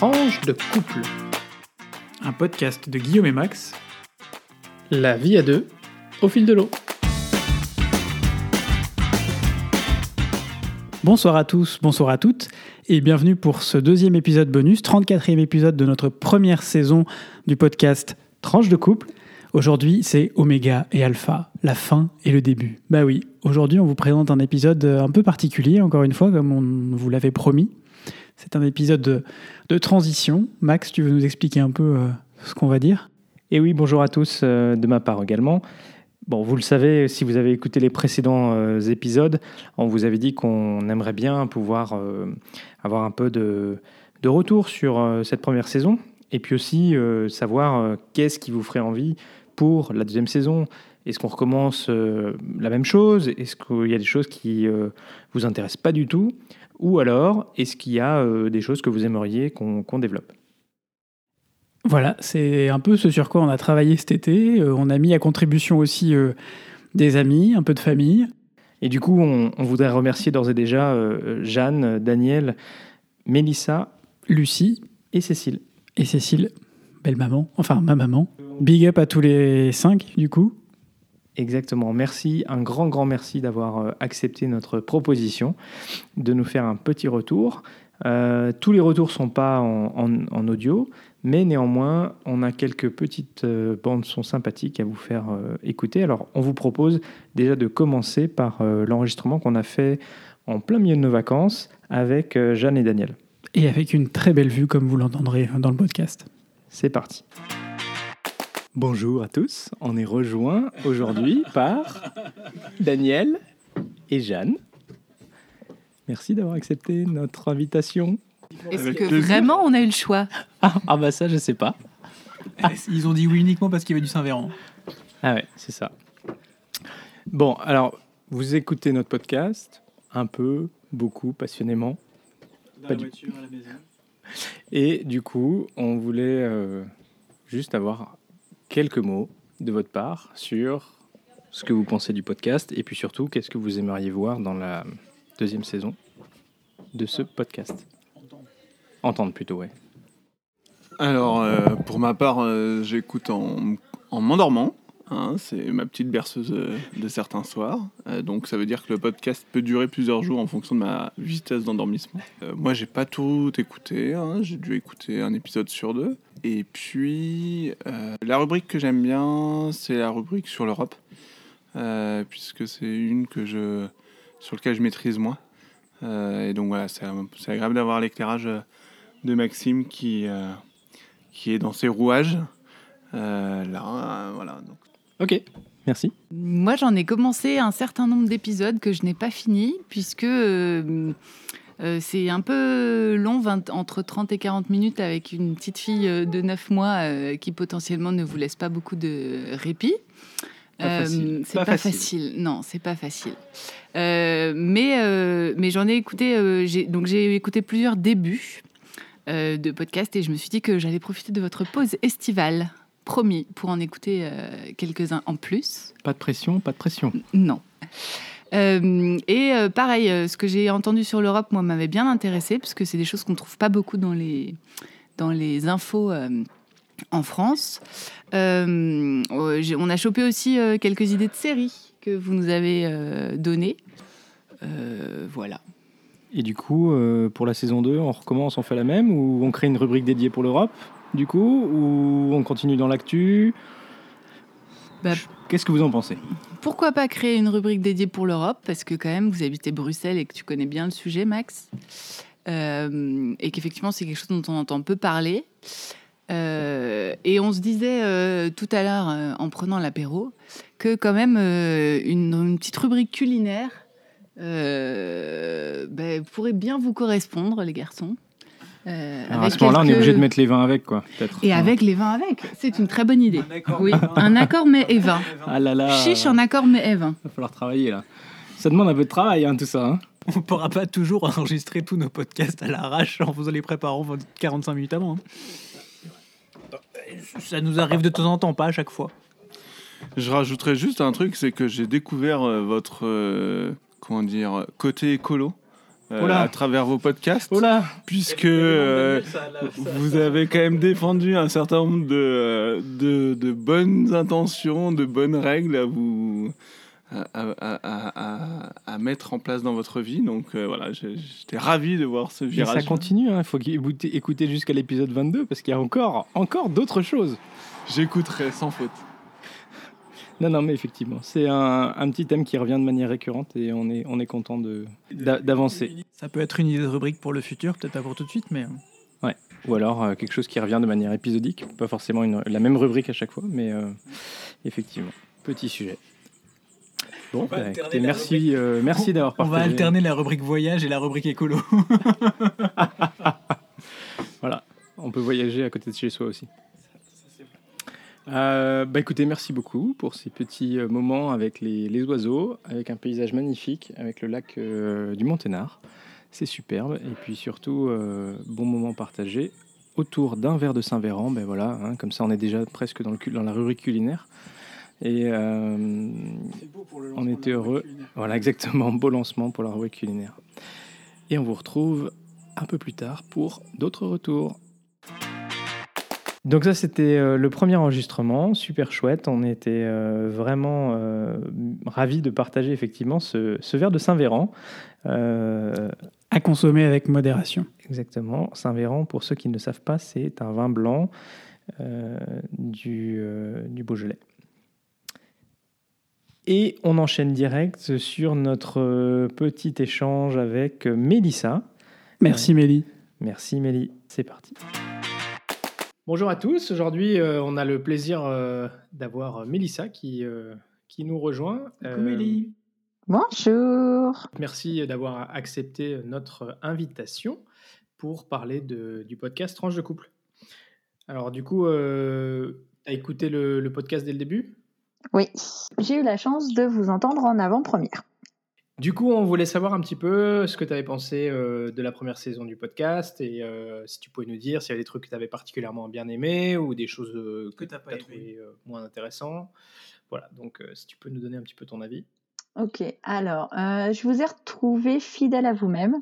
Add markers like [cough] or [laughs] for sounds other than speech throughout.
Tranche de couple. Un podcast de Guillaume et Max. La vie à deux, au fil de l'eau. Bonsoir à tous, bonsoir à toutes, et bienvenue pour ce deuxième épisode bonus, 34e épisode de notre première saison du podcast Tranche de couple. Aujourd'hui, c'est Oméga et Alpha, la fin et le début. Bah oui, aujourd'hui, on vous présente un épisode un peu particulier, encore une fois, comme on vous l'avait promis. C'est un épisode de, transition. Max, tu veux nous expliquer un peu euh, ce qu'on va dire? Et oui, bonjour à tous euh, de ma part également. Bon, vous le savez, si vous avez écouté les précédents euh, épisodes, on vous avait dit qu'on aimerait bien pouvoir avoir un peu de, retour sur cette première saison, et puis aussi savoir qu'est-ce qui vous ferait envie pour la deuxième saison. Est-ce qu'on recommence la même chose? Est-ce qu'il y a des choses qui euh, vous intéressent pas du tout? Ou alors, est-ce qu'il y a euh, des choses que vous aimeriez qu'on développe? Voilà, c'est un peu ce sur quoi on a travaillé cet été. Euh, on a mis à contribution aussi euh, des amis, un peu de famille. Et du coup, on, on voudrait remercier d'ores et déjà Jeanne, Daniel, Mélissa Lucie et Cécile. et Cécile, belle maman, enfin ma maman. Big up à tous les cinq, du coup. Exactement. Merci, un grand, grand merci d'avoir euh, accepté notre proposition de nous faire un petit retour. Euh, tous les retours ne sont pas en, en- en audio, mais néanmoins, on a quelques petites euh, bandes son sympathiques à vous faire euh, écouter. Alors, on vous propose déjà de commencer par l'enregistrement qu'on a fait en plein milieu de nos vacances avec Jeanne et Daniel. Et avec une très belle vue, comme vous l'entendrez dans le podcast. C'est parti. Bonjour à tous, on est rejoint aujourd'hui [laughs] par Daniel et Jeanne. Merci d'avoir accepté notre invitation. Est-ce que vraiment on a eu le choix? Ah, ah bah ça je sais pas. Ils ont dit oui uniquement parce qu'il y avait du Saint-Véran. Ah ouais, c'est ça. Bon, alors vous écoutez notre podcast un peu, beaucoup, passionnément. Pas du- à la maison. Et du coup, on voulait euh, juste avoir quelques mots de votre part sur ce que vous pensez du podcast et puis surtout, qu'est-ce que vous aimeriez voir dans la deuxième saison de ce podcast? Entendre plutôt, ouais. Alors, euh, pour ma part, euh, j'écoute en, en m'endormant. Hein, c'est ma petite berceuse euh, de certains soirs. Euh, donc, ça veut dire que le podcast peut durer plusieurs jours en fonction de ma vitesse d'endormissement. Euh, moi, j'ai pas tout écouté. hein, j'ai dû écouter un épisode sur deux. Et puis, la rubrique que j'aime bien, c'est la rubrique sur l'Europe. Puisque c'est une que je, sur laquelle je maîtrise moins. Et donc, voilà, c'est agréable d'avoir l'éclairage de Maxime qui. qui est dans ses rouages. Là, voilà. Donc, Ok, merci. Moi, j'en ai commencé un certain nombre d'épisodes que je n'ai pas fini, puisque euh, euh, c'est un peu long, 20 entre 30 et 40 minutes, avec une petite fille euh, de 9 mois euh, qui potentiellement ne vous laisse pas beaucoup de répit. Euh, c'est Pas pas, facile. facile. Non, c'est pas facile. Euh, mais euh, mais j'en ai écouté. j'ai- donc j'ai écouté plusieurs débuts de podcast et je me suis dit que j'allais profiter de votre pause estivale, promis, pour en écouter euh, quelques-uns en plus. Pas de pression, pas de pression. Non. Euh, et euh, pareil, ce que j'ai entendu sur l'Europe, moi, m'avait bien intéressé, parce que c'est des choses qu'on ne trouve pas beaucoup dans les, dans les infos en France. J'ai- on a chopé aussi quelques idées de séries que vous nous avez données. Voilà. Et du coup, pour la saison 2, on recommence, on fait la même ou on crée une rubrique dédiée pour l'Europe, du coup, ou on continue dans l'actu Bah, Qu'est-ce que vous en pensez? Pourquoi pas créer une rubrique dédiée pour l'Europe? Parce que quand même, vous habitez Bruxelles et que tu connais bien le sujet, Max. Euh, et qu'effectivement, c'est quelque chose dont on entend peu parler. Euh, et on se disait euh, tout à l'heure, en prenant l'apéro, que quand même, une, une petite rubrique culinaire ben, pourrait bien vous correspondre, les garçons. Euh, Alors, À ce moment-là, on est obligé de mettre les vins avec, quoi. Et avec les vins avec. C'est une très bonne idée. Oui, un accord mais et vin. [laughs] Ah là là Chiche en accord mais et vin. va falloir travailler, là. Ça demande un peu de travail, hein, tout ça. hein. On pourra pas toujours enregistrer tous nos podcasts à l'arrache en faisant les préparants 45 minutes avant. hein. Ça nous arrive de temps en temps, pas à chaque fois. Je rajouterais juste un truc, c'est que j'ai découvert euh, votre euh, comment dire côté écolo euh, à travers vos podcasts, puisque euh, vous avez quand même défendu un certain nombre de, de, de bonnes intentions, de bonnes règles à vous à, à- à- à- à mettre en place dans votre vie. Donc euh, voilà, j'étais ravi de voir ce Et virage. ça continue, hein. il faut écouter, écouter jusqu'à l'épisode 22 parce qu'il y a encore, encore d'autres choses. J'écouterai sans faute. Non, non, mais effectivement, c'est un, un petit thème qui revient de manière récurrente et on est, on est content d'avancer. Ça peut être une idée de rubrique pour le futur, peut-être pas pour tout de suite, mais Ou alors euh, quelque chose qui revient de manière épisodique, pas forcément une- la même rubrique à chaque fois, mais euh, effectivement, petit sujet. Bon, bah, merci, rubrique. euh, merci d'avoir on va partagé. alterner la rubrique voyage et la rubrique écolo. [laughs] Voilà, on peut voyager à côté de chez soi aussi. Euh, bah écoutez, merci beaucoup pour ces petits euh, moments avec les, les oiseaux, avec un paysage magnifique, avec le lac euh, du Monténard. C'est superbe. Et puis surtout, euh, bon moment partagé autour d'un verre de Saint-Véran. Ben voilà, hein, comme ça on est déjà presque dans, le, la rubrique culinaire. Et euh, On était heureux. voilà, exactement, beau lancement pour la rubrique culinaire. Et on vous retrouve un peu plus tard pour d'autres retours. Donc ça, c'était euh, le premier enregistrement, super chouette. On était euh, vraiment euh, ravis de partager effectivement ce, ce verre de Saint-Véran. Euh, À consommer avec modération. exactement, Saint-Véran, pour ceux qui ne le savent pas, c'est un vin blanc euh, du, euh, du Beaujolais. Et on enchaîne direct sur notre petit échange avec Mélissa. Merci Mélie. Merci Mélie, c'est parti. Bonjour à tous, aujourd'hui euh, on a le plaisir euh, d'avoir Mélissa qui, euh, qui nous rejoint. Euh, Bonjour. Merci d'avoir accepté notre invitation pour parler de- du podcast Tranche de couple. Alors du coup, tu as écouté le, le podcast dès le début? Oui, j'ai eu la chance de vous entendre en avant-première. Du coup, on voulait savoir un petit peu ce que tu avais pensé euh, de la première saison du podcast et euh, si tu pouvais nous dire s'il y avait des trucs que tu avais particulièrement bien aimés ou des choses euh, que tu pas as aimé. trouvé euh, moins intéressants. Voilà, donc euh, si tu peux nous donner un petit peu ton avis. Ok, alors, euh, je vous ai retrouvé fidèle à vous-même,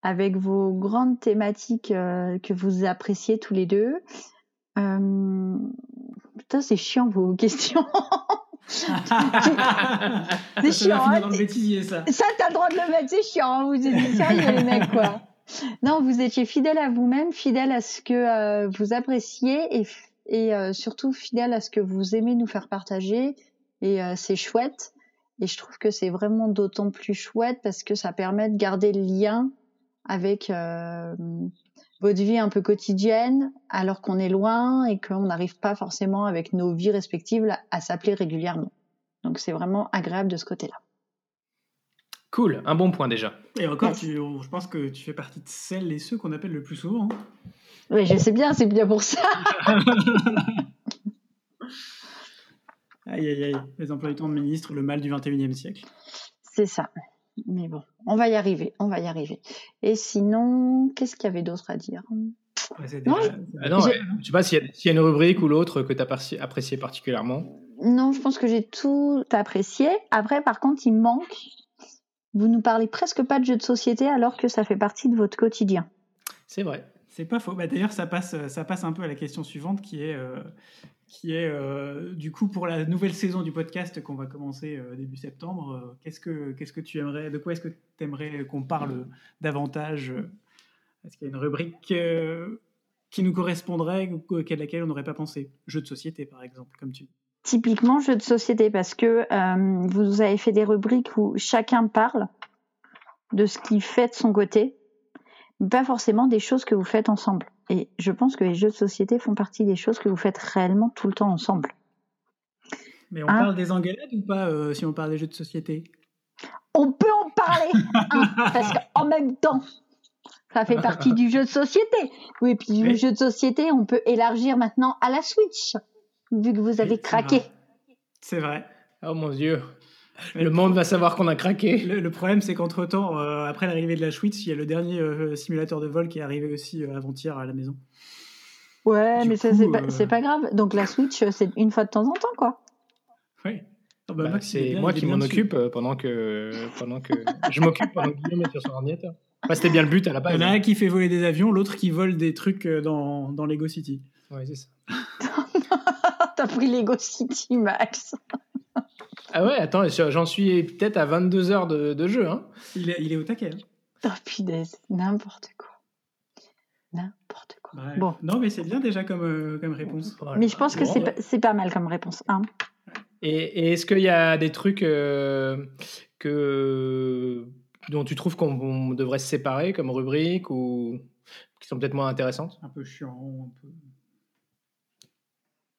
avec vos grandes thématiques euh, que vous appréciez tous les deux. Euh, Putain, c'est chiant vos [laughs] questions. C'est chiant, hein, dans le bêtisier, ça. [laughs] Ça, t'as le droit de le mettre, c'est chiant, hein, vous êtes sérieux les mecs, quoi. Non, vous étiez fidèle à vous-même, fidèle à ce que euh, vous appréciez et, euh, surtout fidèle à ce que vous aimez nous faire partager. Et euh, c'est chouette. Et je trouve que c'est vraiment d'autant plus chouette parce que ça permet de garder le lien avec votre vie un peu quotidienne alors qu'on est loin et qu'on n'arrive pas forcément avec nos vies respectives à- s'appeler régulièrement. Donc c'est vraiment agréable de ce côté-là. Cool, un bon point déjà. Et encore, tu- je pense que tu fais partie de celles et ceux qu'on appelle le plus souvent. hein. Oui, je sais bien, c'est bien pour ça. [laughs] Aïe, aïe, aïe. Les emplois du temps de ministre, le mal du 21e siècle. C'est ça. Mais bon, on va y arriver, on va y arriver. Et sinon, qu'est-ce qu'il y avait d'autre à dire? Ouais, Non, déjà- Ah non, J'ai- ouais, je sais pas s'il y, a- s'il y a une rubrique ou l'autre que tu as apprécié particulièrement. Non, je pense que j'ai tout apprécié. Après, par contre, il manque. Vous nous parlez presque pas de jeux de société alors que ça fait partie de votre quotidien. C'est vrai. C'est pas faux. Bah, D'ailleurs, ça passe, ça passe un peu à la question suivante qui est, euh, qui est euh, du coup, pour la nouvelle saison du podcast qu'on va commencer euh, début septembre, euh, qu'est-ce que qu'est-ce que tu aimerais, de quoi est-ce que tu aimerais qu'on parle davantage? Est-ce qu'il y a une rubrique qui nous correspondrait, ou à laquelle on n'aurait pas pensé? Jeux de société, par exemple, comme tu dis. Typiquement jeux de société parce que vous avez fait des rubriques où chacun parle de ce qu'il fait de son côté, mais pas forcément des choses que vous faites ensemble. Et je pense que les jeux de société font partie des choses que vous faites réellement tout le temps ensemble. Mais on parle des engueulades ou pas euh, si on parle des jeux de société? On peut en parler, hein, [laughs] parce qu'en même temps, ça fait partie du jeu de société. Oui, puis du Oui. jeu de société, on peut élargir maintenant à la Switch, vu que vous avez Oui, c'est craqué. vrai. C'est vrai. Oh mon dieu. Mais [laughs] Le monde va savoir qu'on a craqué. Le, le problème, c'est qu'entre-temps, euh, après l'arrivée de la Switch, il y a le dernier euh, simulateur de vol qui est arrivé aussi euh, avant-hier à la maison. Ouais, Du mais ça, c'est pas, c'est pas grave. Donc la Switch, c'est une fois de temps en temps, quoi. Oui. Ah bah, Bah, il c'est bien- moi il qui m'en dessus. occupe pendant que, pendant que je m'occupe pendant que Guillaume est sur son ordinateur. Enfin, c'était bien le but à la Il base. y en a un qui fait voler des avions, l'autre qui vole des trucs dans, dans Lego City. Ouais, c'est ça. [laughs] T'as pris Lego City, Max. Ah ouais, attends, j'en suis peut-être à 22 heures de, de jeu. Hein. Il est, il est au taquet. hein. Oh punaise, n'importe quoi. N'importe quoi. Bref. Bon. Non, mais c'est bien déjà comme, euh, comme réponse. Voilà. Mais je pense que Bon, c'est ouais. pas, c'est pas mal comme réponse. Hein. Et, et est-ce qu'il y a des trucs euh, que, dont tu trouves qu'on on devrait se séparer comme rubrique ou qui sont peut-être moins intéressantes? Un peu chiant, un peu.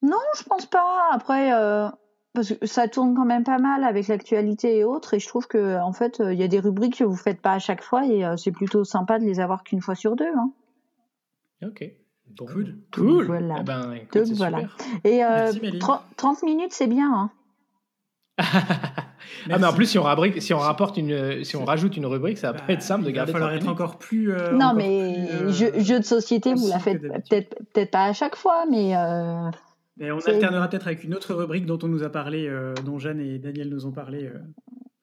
Non, je pense pas. Après, euh, parce que ça tourne quand même pas mal avec l'actualité et autres. Et je trouve que en fait, euh, il y a des rubriques que vous faites pas à chaque fois et euh, c'est plutôt sympa de les avoir qu'une fois sur deux. Hein. Ok. Bon. Cool. Cool. Voilà. Eh ben, écoute, Donc, c'est voilà. super. Et euh, Merci, Méline. 30, 30 minutes, c'est bien. Hein. [laughs] ah, mais en plus, si on, rabrique- si on rapporte une, si on rajoute une rubrique, ça va Bah, pas être simple de il garder. va falloir 30 être encore plus. euh, non, encore mais plus, euh, jeu, jeu de société, vous la faites peut-être peut-être pas à chaque fois, mais euh, mais on alternera peut-être avec une autre rubrique dont on nous a parlé, euh, dont Jeanne et Daniel nous ont parlé. euh,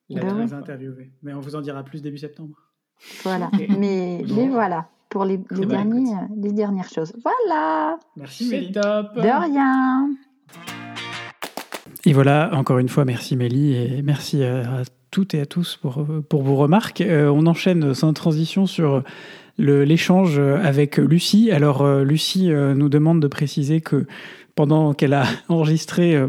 on Ben les a interviewés. Mais on vous en dira plus début septembre. voilà. Mais, Bon. mais voilà pour les, les, derniers, euh, les dernières choses. Voilà. Merci, C'est top. De rien. Et voilà, encore une fois, merci Mélie et merci à, à toutes et à tous pour, euh, pour vos remarques. Euh, on enchaîne sans transition sur le- l'échange avec Lucie. Alors, euh, Lucie euh, nous demande de préciser que pendant qu'elle a [laughs] enregistré, euh,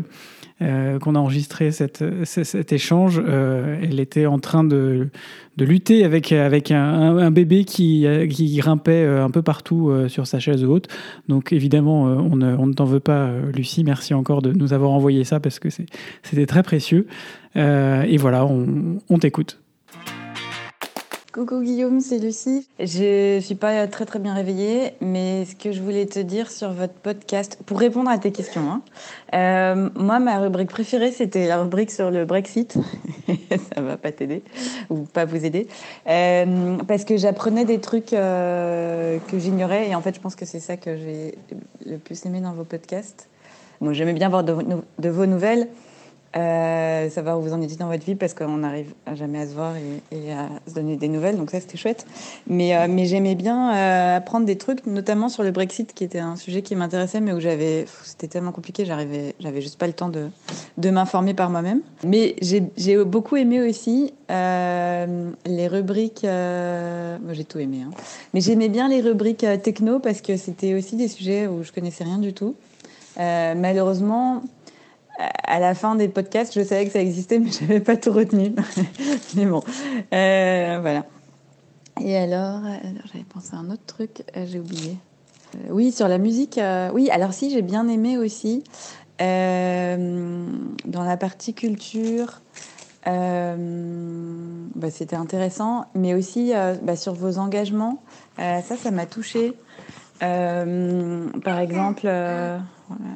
euh, qu'on a enregistré cet échange, euh, elle était en train de, lutter avec, un, bébé qui, grimpait un peu partout sur sa chaise haute. Donc évidemment, on ne, t'en veut pas, Lucie. Merci encore de nous avoir envoyé ça parce que c'était très précieux. Et voilà, on t'écoute. Coucou Guillaume, c'est Lucie. Je suis pas très très bien réveillée, mais ce que je voulais te dire sur votre podcast, pour répondre à tes questions, hein, euh, moi ma rubrique préférée c'était la rubrique sur le Brexit. [laughs] Ça va pas t'aider ou pas vous aider, Euh, parce que j'apprenais des trucs euh, que j'ignorais et en fait je pense que c'est ça que j'ai le plus aimé dans vos podcasts. Moi j'aimais bien voir de, vos nou- de vos nouvelles. Euh, savoir où vous en étiez dans votre vie parce qu'on n'arrive jamais à se voir et, à se donner des nouvelles, donc ça c'était chouette. Mais, euh, mais j'aimais bien euh, apprendre des trucs, notamment sur le Brexit, qui était un sujet qui m'intéressait, mais où j'avais, c'était tellement compliqué, j'arrivais, j'avais juste pas le temps de, m'informer par moi-même. Mais j'ai, beaucoup aimé aussi euh, les rubriques, moi j'ai tout aimé, hein. mais j'aimais bien les rubriques techno parce que c'était aussi des sujets où je connaissais rien du tout. Malheureusement, à la fin des podcasts, je savais que ça existait, mais [laughs] je n'avais pas tout retenu. [laughs] mais bon, euh, voilà. Et alors, j'avais pensé à un autre truc, euh, j'ai oublié. Euh, oui, sur la musique. oui, alors si, j'ai bien aimé aussi dans la partie culture. bah, C'était intéressant, mais aussi bah, sur vos engagements. Ça, ça m'a touchée. Par exemple,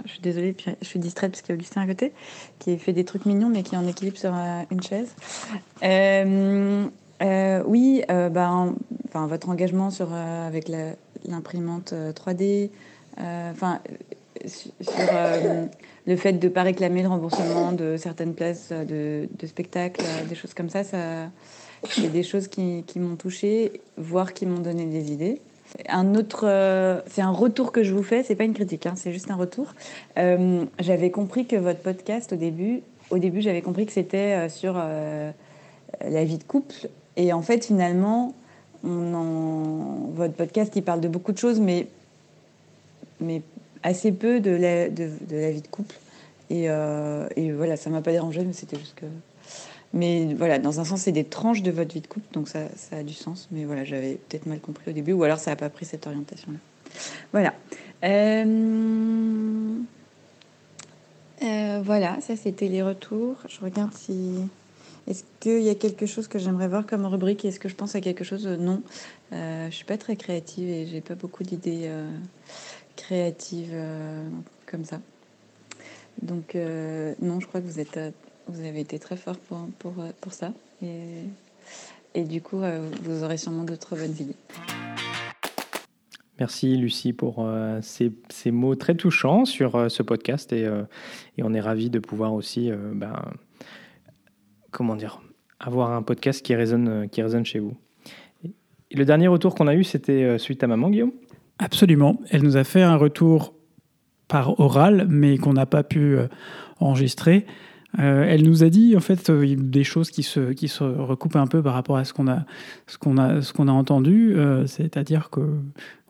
je suis désolée, puis je suis distraite parce qu'il y a Augustin à côté, qui fait des trucs mignons, mais qui est en équilibre sur euh, une chaise. Euh, euh, oui, ben, enfin, votre engagement sur, avec l'imprimante euh, 3D, euh, enfin, sur le fait de ne pas réclamer le remboursement de certaines places de, de spectacles, euh, des choses comme ça, ça c'est des choses qui, qui m'ont touchée, voire qui m'ont donné des idées. Un autre, euh, c'est un retour que je vous fais, c'est pas une critique, hein, c'est juste un retour. Euh, j'avais compris que votre podcast au début, au début j'avais compris que c'était euh, sur la vie de couple, et en fait finalement, on en, votre podcast il parle de beaucoup de choses, mais mais assez peu de la, de, la vie de couple. Et, et voilà, ça m'a pas dérangé, mais c'était juste que. Mais voilà, dans un sens, c'est des tranches de votre vie de couple, donc ça, a du sens. Mais voilà, j'avais peut-être mal compris au début, ou alors ça n'a pas pris cette orientation-là. Voilà. Euh, euh, voilà, ça c'était les retours. Je regarde si. Est-ce qu'il y a quelque chose que j'aimerais voir comme rubrique Est-ce que je pense à quelque chose? Non. Euh, je suis pas très créative et j'ai pas beaucoup d'idées créatives comme ça. Donc non, je crois que vous êtes, vous avez été très fort pour pour, euh, pour ça et, et du coup euh, vous aurez sûrement d'autres bonnes idées. Merci Lucie pour euh, ces, ces mots très touchants sur euh, ce podcast et, euh, et on est ravis de pouvoir aussi euh, ben, comment dire, avoir un podcast qui résonne, qui résonne chez vous. Et le dernier retour qu'on a eu, c'était suite à maman, Guillaume? Absolument. Elle nous a fait un retour par oral, mais qu'on n'a pas pu enregistrer. Elle nous a dit en fait des choses qui se, qui se recoupent un peu par rapport à ce qu'on a, a, a entendu. C'est-à-dire que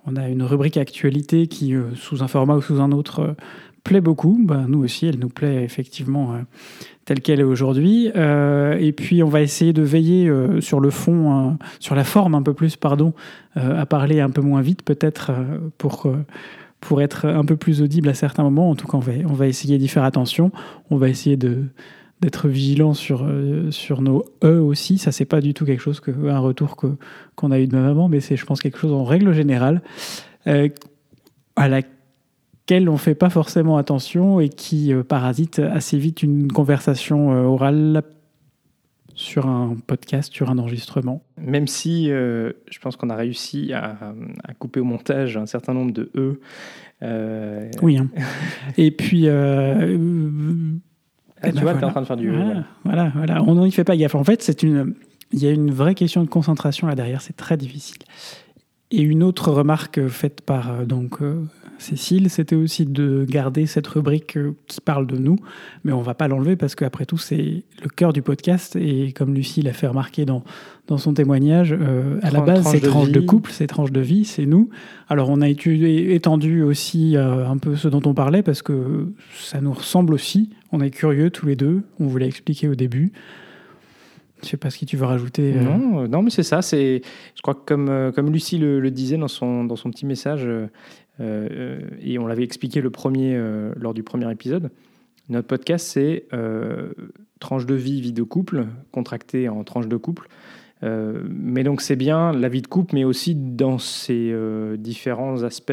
on a une rubrique actualité qui, sous un format ou sous un autre, plaît beaucoup. Bah, nous aussi, elle nous plaît effectivement euh, telle qu'elle est aujourd'hui. Euh, et puis, on va essayer de veiller euh, sur le fond, sur la forme un peu plus, pardon, à parler un peu moins vite peut-être pour pour être un peu plus audible à certains moments. En tout cas, on va, essayer d'y faire attention. On va essayer de d'être vigilant sur, sur nos E aussi. Ça, c'est pas du tout quelque chose que, un retour que, qu'on a eu de ma maman, mais c'est, je pense, quelque chose en règle générale, à la on fait pas forcément attention et qui euh, parasite assez vite une conversation euh, orale sur un podcast, sur un enregistrement. Même si euh, je pense qu'on a réussi à, couper au montage un certain nombre de E. Oui. Hein. [laughs] et puis. Ah, tu vois, tu es en train de faire du. Voilà, voilà, voilà. on n'y fait pas gaffe. En fait, c'est une. Il y a une vraie question de concentration là derrière, c'est très difficile. Et une autre remarque faite par donc Cécile, c'était aussi de garder cette rubrique euh, qui parle de nous, mais on va pas l'enlever parce qu'après tout, c'est le cœur du podcast. Et comme Lucie l'a fait remarquer dans, dans son témoignage, euh, à la base, c'est tranche de couple, c'est tranche de vie, c'est nous. Alors, on a étudié, étendu aussi euh, un peu ce dont on parlait parce que ça nous ressemble aussi. On est curieux tous les deux, on voulait expliquer au début. Je sais pas ce que tu veux rajouter. Non, non, mais c'est ça. C'est, je crois que comme, comme Lucie le, disait dans son, dans son petit message, euh, et on l'avait expliqué le premier, euh, lors du premier épisode. Notre podcast, c'est euh, tranche de vie, vie de couple, contracté en tranche de couple. mais donc c'est bien la vie de couple, mais aussi dans ses différents aspects,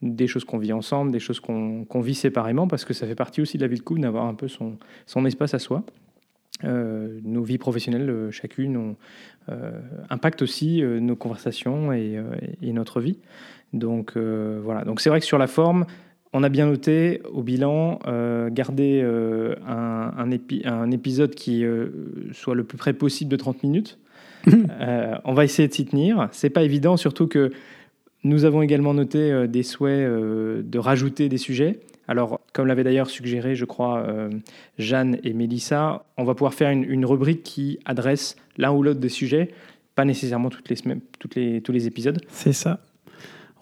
des choses qu'on vit ensemble, des choses qu'on vit séparément, parce que ça fait partie aussi de la vie de couple d'avoir un peu son, son, espace à soi. Nos vies professionnelles, chacune, ont, impactent aussi nos conversations et, et, notre vie. Donc euh, voilà. Donc c'est vrai que sur la forme, on a bien noté au bilan euh, garder euh, un, un, épisode qui soit le plus près possible de 30 minutes. on va essayer de s'y tenir. C'est pas évident, surtout que nous avons également noté des souhaits de rajouter des sujets. Alors, comme l'avait d'ailleurs suggéré, je crois, Jeanne et Mélissa, on va pouvoir faire une, rubrique qui adresse l'un ou l'autre des sujets, pas nécessairement les tous les épisodes. C'est ça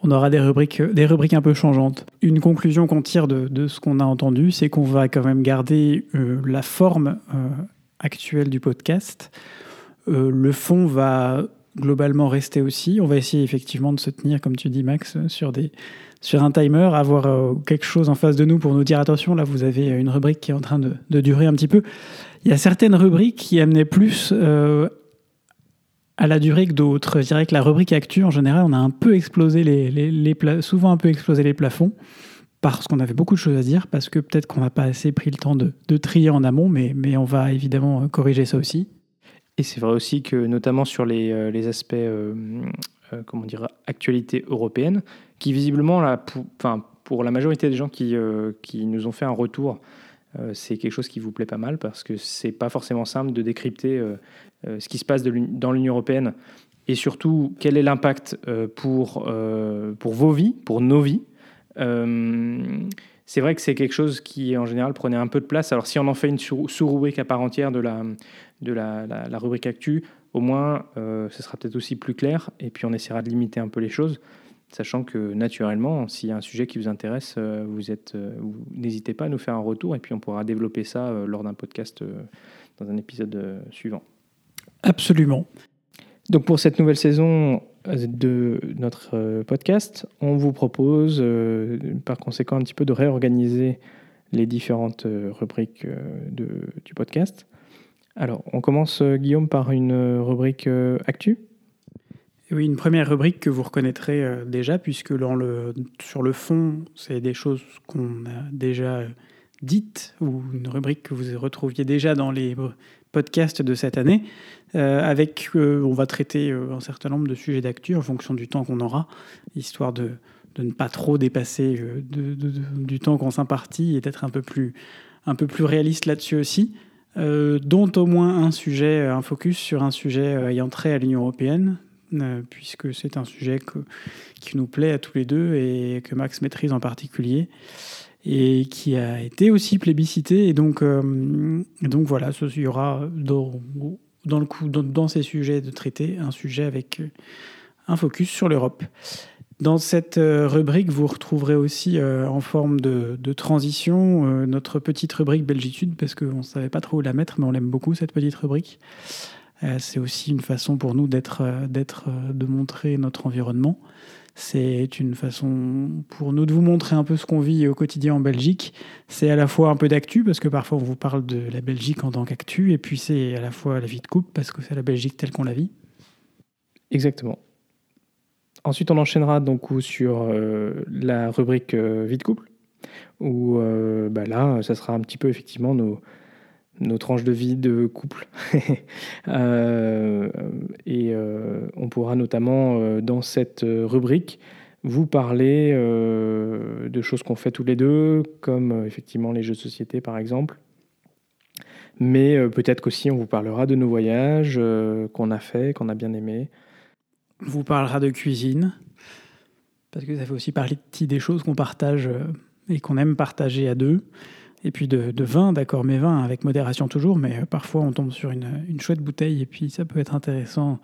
on aura des rubriques, des rubriques un peu changeantes. Une conclusion qu'on tire de, ce qu'on a entendu, c'est qu'on va quand même garder euh, la forme euh, actuelle du podcast. Euh, le fond va globalement rester aussi. On va essayer effectivement de se tenir, comme tu dis Max, sur, des, sur un timer, avoir quelque chose en face de nous pour nous dire attention, là vous avez une rubrique qui est en train de, de durer un petit peu. Il y a certaines rubriques qui amenaient plus à la durée que d'autres. Je dirais que la rubrique actu, en général, on a un peu explosé les, les, souvent un peu explosé les plafonds parce qu'on avait beaucoup de choses à dire, parce que peut-être qu'on n'a pas assez pris le temps de, de, trier en amont, mais, mais on va évidemment corriger ça aussi. Et c'est vrai aussi que, notamment sur les, euh, les aspects, euh, euh, comment dire, actualité européenne, qui visiblement, là, pour, enfin, pour la majorité des gens qui, qui nous ont fait un retour, c'est quelque chose qui vous plaît pas mal parce que c'est pas forcément simple de décrypter euh, ce qui se passe dans l'Union européenne et surtout quel est l'impact euh, pour, euh, pour vos vies, pour nos vies. c'est vrai que c'est quelque chose qui, en général, prenait un peu de place. Alors, si on en fait une sous-rubrique à part entière de la, de la, la, rubrique Actu, au moins, ce sera peut-être aussi plus clair. Et puis, on essaiera de limiter un peu les choses, sachant que, naturellement, s'il y a un sujet qui vous intéresse, vous êtes, n'hésitez pas à nous faire un retour. Et puis, on pourra développer ça lors d'un podcast dans un épisode suivant. Absolument. Donc pour cette nouvelle saison euh, de notre euh, podcast, on vous propose euh, par conséquent un petit peu de réorganiser les différentes rubriques du podcast. Alors, on commence, Guillaume, par une rubrique actu Oui, une première rubrique que vous reconnaîtrez déjà, puisque le, sur le fond, c'est des choses qu'on a déjà dites, ou une rubrique que vous retrouviez déjà dans les podcasts de cette année. Euh, avec, euh, on va traiter euh, un certain nombre de sujets d'actu en fonction du temps qu'on aura, histoire de, de, ne pas trop dépasser du temps qu'on s'impartit et d'être un peu plus, un peu plus réaliste là-dessus aussi. Euh, dont au moins un sujet, un focus sur un sujet ayant trait à l'Union européenne, puisque c'est un sujet qui nous plaît à tous les deux et que Max maîtrise en particulier et qui a été aussi plébiscité. Et donc, voilà, il y aura dans, dans, le coup, dans, ces sujets de traité un sujet avec un focus sur l'Europe. Dans cette euh, rubrique, vous retrouverez aussi euh, en forme de, transition euh, notre petite rubrique Belgitude, parce qu'on ne savait pas trop où la mettre, mais on l'aime beaucoup, cette petite rubrique. c'est aussi une façon pour nous d'être, de montrer notre environnement. C'est une façon pour nous de vous montrer un peu ce qu'on vit au quotidien en Belgique. C'est à la fois un peu d'actu, parce que parfois on vous parle de la Belgique en tant qu'actu, et puis c'est à la fois la vie de couple, parce que c'est la Belgique telle qu'on la vit. Exactement. Ensuite, on enchaînera donc sur euh, la rubrique euh, vie de couple, où euh, bah là, ça sera un petit peu effectivement nos, nos tranches de vie de couple. [laughs] et on pourra notamment, dans cette rubrique, vous parler de choses qu'on fait tous les deux, comme effectivement les jeux de société par exemple. Mais peut-être qu'aussi on vous parlera de nos voyages qu'on a fait, qu'on a bien aimés vous parlera de cuisine, parce que ça fait aussi partie des choses qu'on partage euh, et qu'on aime partager à deux. Et puis de, vin, d'accord, mais vin avec modération toujours, mais euh, parfois on tombe sur une, chouette bouteille et puis ça peut être intéressant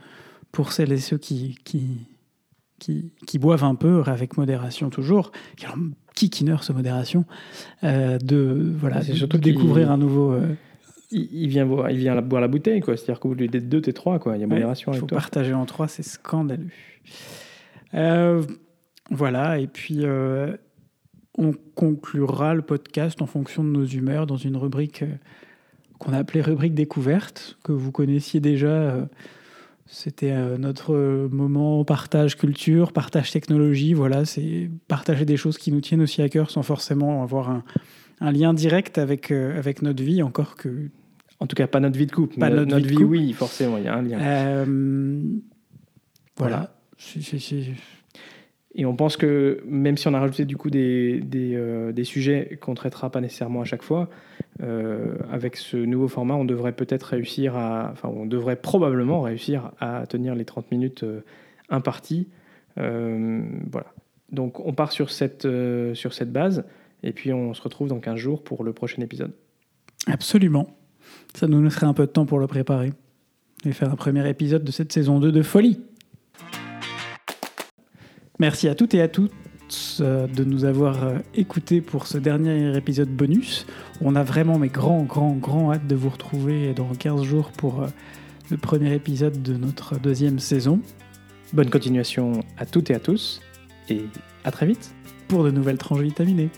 pour celles et ceux qui, qui, qui, boivent un peu avec modération toujours. Qui qui ce modération euh, De voilà, surtout découvrir un nouveau il, vient boire, il vient boire la bouteille, quoi. C'est-à-dire que vous lui dites deux, t'es trois, quoi. Il y a modération Il faut partager en trois, c'est scandaleux. Euh, voilà, et puis euh, on conclura le podcast en fonction de nos humeurs dans une rubrique euh, qu'on a appelée rubrique découverte, que vous connaissiez déjà. C'était notre moment partage culture, partage technologie. Voilà, c'est partager des choses qui nous tiennent aussi à cœur sans forcément avoir un, un lien direct avec, avec notre vie, encore que en tout cas, pas notre vie de couple. Pas notre, vie, vie oui, forcément, il y a un lien. Euh, voilà. Et on pense que même si on a rajouté du coup des, des, euh, des sujets qu'on traitera pas nécessairement à chaque fois, euh, avec ce nouveau format, on devrait peut-être réussir à, enfin, on devrait probablement réussir à tenir les 30 minutes imparties. voilà. Donc on part sur cette, sur cette base, et puis on se retrouve dans 15 jours pour le prochain épisode. Absolument. Ça nous laisserait un peu de temps pour le préparer et faire un premier épisode de cette saison 2 de folie. Merci à toutes et à tous euh, de nous avoir euh, écoutés pour ce dernier épisode bonus. On a vraiment mes grands, grands, grands hâte de vous retrouver dans 15 jours pour euh, le premier épisode de notre deuxième saison. Bonne continuation à toutes et à tous et à très vite pour de nouvelles tranches vitaminées.